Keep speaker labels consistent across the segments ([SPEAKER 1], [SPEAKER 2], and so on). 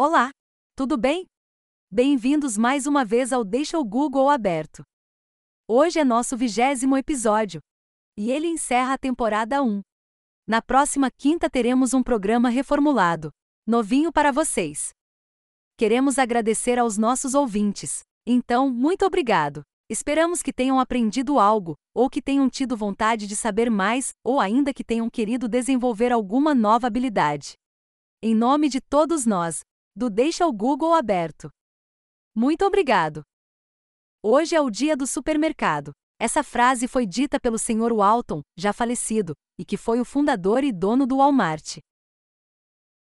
[SPEAKER 1] Olá, tudo bem? Bem-vindos mais uma vez ao Deixa o Google aberto. Hoje é nosso vigésimo episódio. E ele encerra a temporada 1. Na próxima quinta teremos um programa reformulado, novinho para vocês. Queremos agradecer aos nossos ouvintes. Então, muito obrigado. Esperamos que tenham aprendido algo, ou que tenham tido vontade de saber mais, ou ainda que tenham querido desenvolver alguma nova habilidade. Em nome de todos nós, do Deixa o Google aberto. Muito obrigado. Hoje é o dia do supermercado. Essa frase foi dita pelo Sr. Walton, já falecido, e que foi o fundador e dono do Walmart.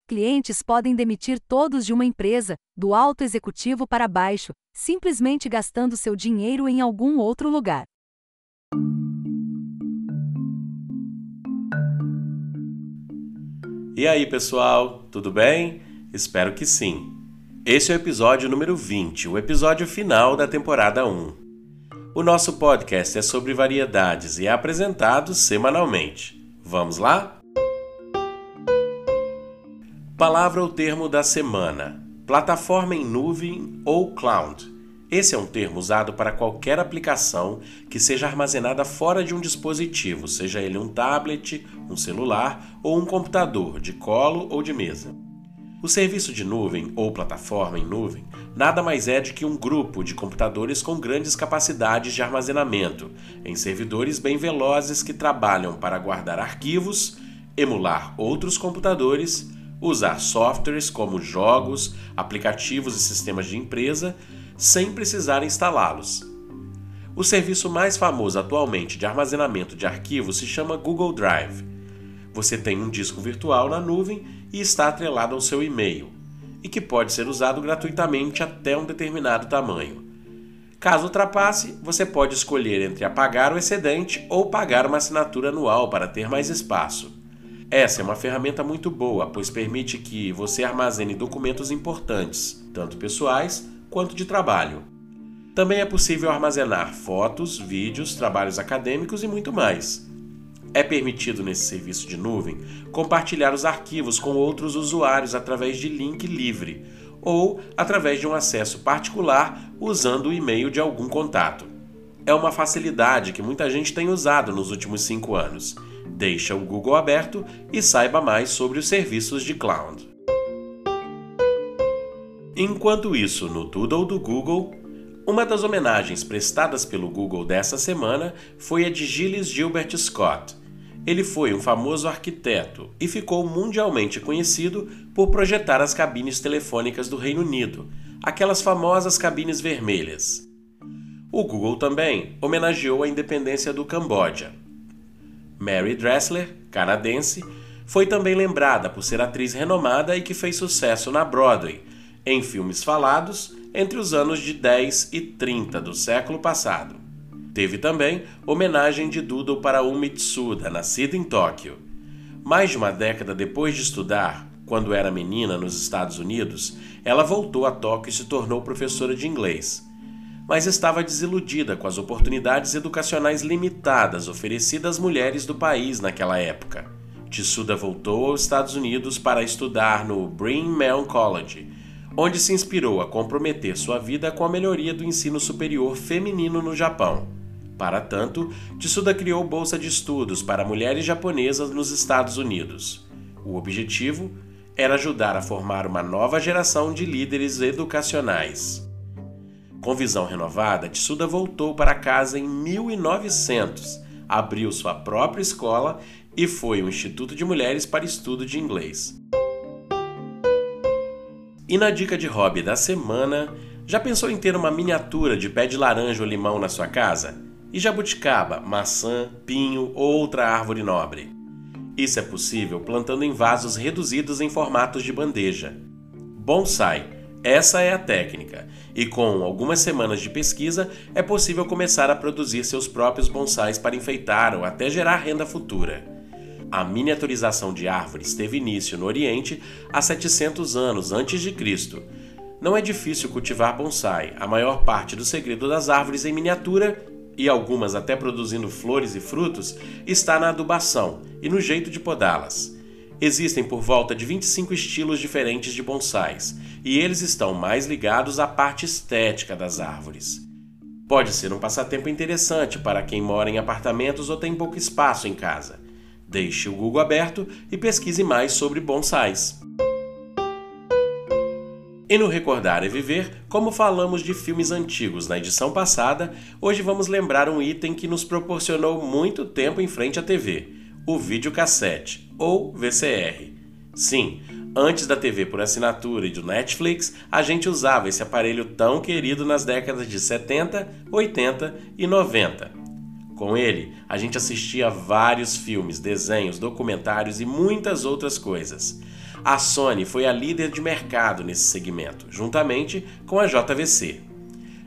[SPEAKER 1] Clientes podem demitir todos de uma empresa, do alto executivo para baixo, simplesmente gastando seu dinheiro em algum outro lugar.
[SPEAKER 2] E aí, pessoal, tudo bem? Espero que sim. Esse é o episódio número 20, o episódio final da temporada 1. O nosso podcast é sobre variedades e é apresentado semanalmente. Vamos lá? Palavra ou termo da semana: plataforma em nuvem ou cloud. Esse é um termo usado para qualquer aplicação que seja armazenada fora de um dispositivo, seja ele um tablet, um celular ou um computador de colo ou de mesa. O serviço de nuvem ou plataforma em nuvem nada mais é do que um grupo de computadores com grandes capacidades de armazenamento, em servidores bem velozes que trabalham para guardar arquivos, emular outros computadores, usar softwares como jogos, aplicativos e sistemas de empresa, sem precisar instalá-los. O serviço mais famoso atualmente de armazenamento de arquivos se chama Google Drive. Você tem um disco virtual na nuvem e está atrelado ao seu e-mail, e que pode ser usado gratuitamente até um determinado tamanho. Caso ultrapasse, você pode escolher entre apagar o excedente ou pagar uma assinatura anual para ter mais espaço. Essa é uma ferramenta muito boa, pois permite que você armazene documentos importantes, tanto pessoais quanto de trabalho. Também é possível armazenar fotos, vídeos, trabalhos acadêmicos e muito mais. É permitido nesse serviço de nuvem compartilhar os arquivos com outros usuários através de link livre ou através de um acesso particular usando o e-mail de algum contato. É uma facilidade que muita gente tem usado nos últimos cinco anos. Deixa o Google aberto e saiba mais sobre os serviços de cloud. Enquanto isso, no Doodle do Google, uma das homenagens prestadas pelo Google dessa semana foi a de Gilles Gilbert Scott, ele foi um famoso arquiteto e ficou mundialmente conhecido por projetar as cabines telefônicas do Reino Unido, aquelas famosas cabines vermelhas. O Google também homenageou a independência do Camboja. Mary Dressler, canadense, foi também lembrada por ser atriz renomada e que fez sucesso na Broadway, em filmes falados entre os anos de 10 e 30 do século passado. Teve também homenagem de Doodle para Umi Tsuda, nascida em Tóquio. Mais de uma década depois de estudar, quando era menina nos Estados Unidos, ela voltou a Tóquio e se tornou professora de inglês. Mas estava desiludida com as oportunidades educacionais limitadas oferecidas às mulheres do país naquela época. Tsuda voltou aos Estados Unidos para estudar no Bryn College, onde se inspirou a comprometer sua vida com a melhoria do ensino superior feminino no Japão. Para tanto, Tsuda criou bolsa de estudos para mulheres japonesas nos Estados Unidos. O objetivo era ajudar a formar uma nova geração de líderes educacionais. Com visão renovada, Tsuda voltou para casa em 1900, abriu sua própria escola e foi um instituto de mulheres para estudo de inglês. E na dica de hobby da semana, já pensou em ter uma miniatura de pé de laranja ou limão na sua casa? E jabuticaba, maçã, pinho ou outra árvore nobre. Isso é possível plantando em vasos reduzidos em formatos de bandeja. Bonsai. Essa é a técnica, e com algumas semanas de pesquisa é possível começar a produzir seus próprios bonsais para enfeitar ou até gerar renda futura. A miniaturização de árvores teve início no Oriente há 700 anos antes de Cristo. Não é difícil cultivar bonsai. A maior parte do segredo das árvores em miniatura e algumas até produzindo flores e frutos, está na adubação e no jeito de podá-las. Existem por volta de 25 estilos diferentes de bonsais, e eles estão mais ligados à parte estética das árvores. Pode ser um passatempo interessante para quem mora em apartamentos ou tem pouco espaço em casa. Deixe o Google aberto e pesquise mais sobre bonsais. E no Recordar é Viver, como falamos de filmes antigos na edição passada, hoje vamos lembrar um item que nos proporcionou muito tempo em frente à TV o videocassete, ou VCR. Sim, antes da TV por assinatura e do Netflix, a gente usava esse aparelho tão querido nas décadas de 70, 80 e 90. Com ele, a gente assistia vários filmes, desenhos, documentários e muitas outras coisas. A Sony foi a líder de mercado nesse segmento, juntamente com a JVC.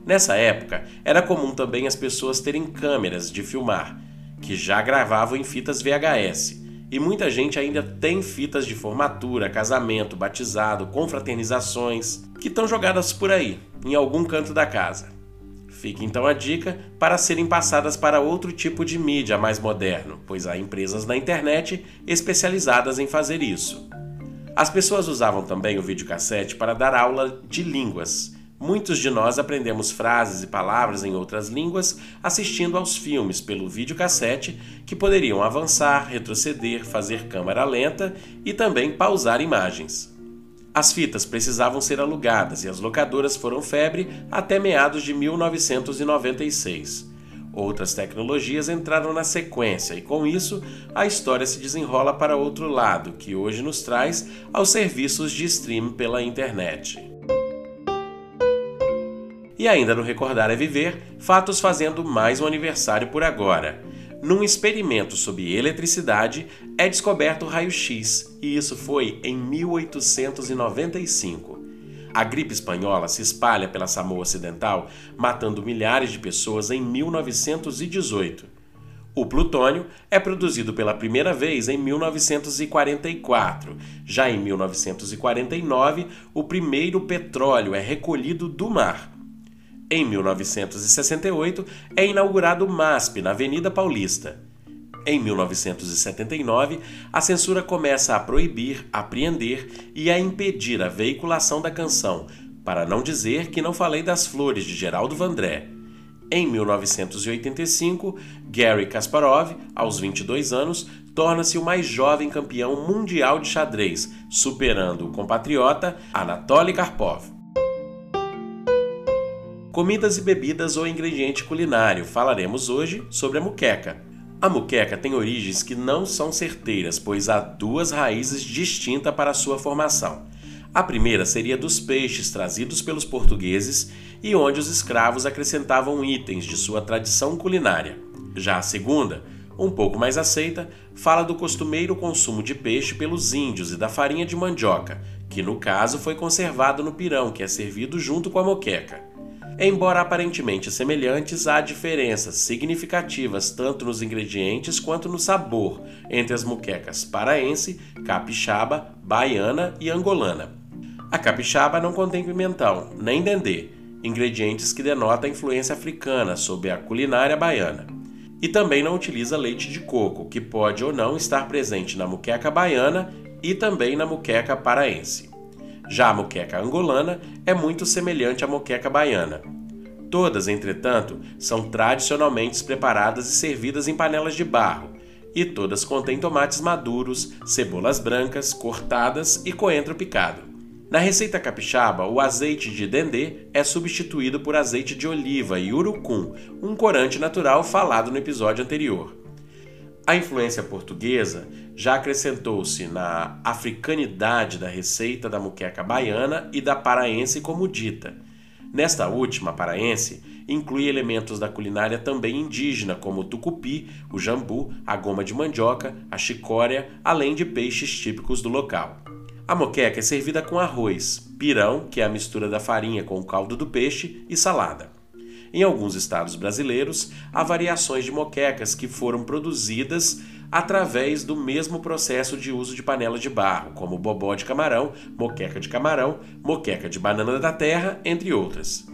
[SPEAKER 2] Nessa época, era comum também as pessoas terem câmeras de filmar, que já gravavam em fitas VHS. E muita gente ainda tem fitas de formatura, casamento, batizado, confraternizações, que estão jogadas por aí, em algum canto da casa. Fica então a dica para serem passadas para outro tipo de mídia mais moderno, pois há empresas na internet especializadas em fazer isso. As pessoas usavam também o videocassete para dar aula de línguas, Muitos de nós aprendemos frases e palavras em outras línguas assistindo aos filmes pelo videocassete que poderiam avançar, retroceder, fazer câmera lenta e também pausar imagens. As fitas precisavam ser alugadas e as locadoras foram febre até meados de 1996. Outras tecnologias entraram na sequência e, com isso, a história se desenrola para outro lado, que hoje nos traz aos serviços de stream pela internet. E ainda no Recordar é Viver, fatos fazendo mais um aniversário por agora. Num experimento sobre eletricidade, é descoberto o raio-x, e isso foi em 1895. A gripe espanhola se espalha pela Samoa Ocidental, matando milhares de pessoas em 1918. O plutônio é produzido pela primeira vez em 1944. Já em 1949, o primeiro petróleo é recolhido do mar. Em 1968, é inaugurado o MASP na Avenida Paulista. Em 1979, a censura começa a proibir, apreender e a impedir a veiculação da canção, para não dizer que não falei das flores de Geraldo Vandré. Em 1985, Gary Kasparov, aos 22 anos, torna-se o mais jovem campeão mundial de xadrez, superando o compatriota Anatoly Karpov. Comidas e bebidas ou ingrediente culinário. Falaremos hoje sobre a muqueca. A muqueca tem origens que não são certeiras, pois há duas raízes distintas para sua formação. A primeira seria dos peixes trazidos pelos portugueses e onde os escravos acrescentavam itens de sua tradição culinária. Já a segunda, um pouco mais aceita, fala do costumeiro consumo de peixe pelos índios e da farinha de mandioca, que no caso foi conservado no pirão, que é servido junto com a moqueca. Embora aparentemente semelhantes, há diferenças significativas tanto nos ingredientes quanto no sabor entre as muquecas paraense, capixaba, baiana e angolana. A capixaba não contém pimentão, nem dendê, ingredientes que denotam a influência africana sobre a culinária baiana. E também não utiliza leite de coco, que pode ou não estar presente na muqueca baiana e também na muqueca paraense. Já a moqueca angolana é muito semelhante à moqueca baiana. Todas, entretanto, são tradicionalmente preparadas e servidas em panelas de barro, e todas contêm tomates maduros, cebolas brancas cortadas e coentro picado. Na receita capixaba, o azeite de dendê é substituído por azeite de oliva e urucum, um corante natural falado no episódio anterior. A influência portuguesa já acrescentou-se na africanidade da receita da muqueca baiana e da paraense como dita. Nesta última, paraense, inclui elementos da culinária também indígena, como o tucupi, o jambu, a goma de mandioca, a chicória, além de peixes típicos do local. A moqueca é servida com arroz, pirão, que é a mistura da farinha com o caldo do peixe, e salada. Em alguns estados brasileiros, há variações de moquecas que foram produzidas através do mesmo processo de uso de panela de barro, como bobó de camarão, moqueca de camarão, moqueca de banana da terra, entre outras.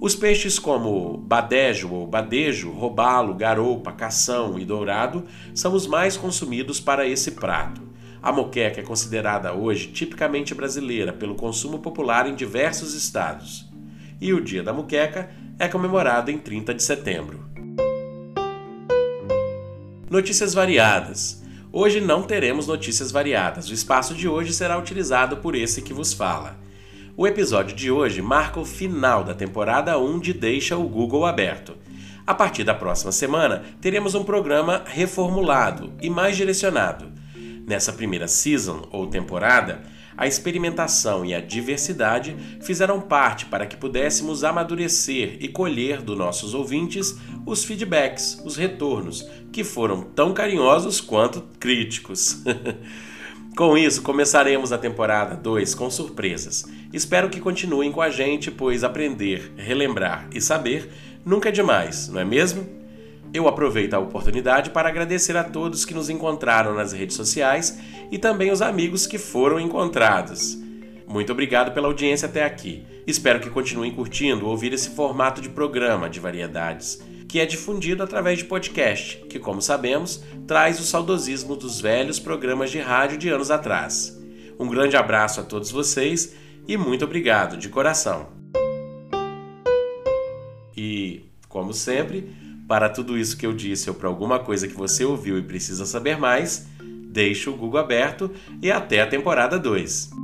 [SPEAKER 2] Os peixes como badejo ou badejo, robalo, garoupa, cação e dourado são os mais consumidos para esse prato. A moqueca é considerada hoje tipicamente brasileira pelo consumo popular em diversos estados. E o Dia da Moqueca é comemorado em 30 de setembro. Notícias variadas. Hoje não teremos notícias variadas. O espaço de hoje será utilizado por esse que vos fala. O episódio de hoje marca o final da temporada 1 de Deixa o Google Aberto. A partir da próxima semana, teremos um programa reformulado e mais direcionado. Nessa primeira season ou temporada, a experimentação e a diversidade fizeram parte para que pudéssemos amadurecer e colher dos nossos ouvintes os feedbacks, os retornos, que foram tão carinhosos quanto críticos. com isso, começaremos a temporada 2 com surpresas. Espero que continuem com a gente, pois aprender, relembrar e saber nunca é demais, não é mesmo? Eu aproveito a oportunidade para agradecer a todos que nos encontraram nas redes sociais e também os amigos que foram encontrados. Muito obrigado pela audiência até aqui. Espero que continuem curtindo ouvir esse formato de programa de variedades, que é difundido através de podcast, que, como sabemos, traz o saudosismo dos velhos programas de rádio de anos atrás. Um grande abraço a todos vocês e muito obrigado de coração. E, como sempre, para tudo isso que eu disse ou para alguma coisa que você ouviu e precisa saber mais, deixe o Google aberto e até a temporada 2.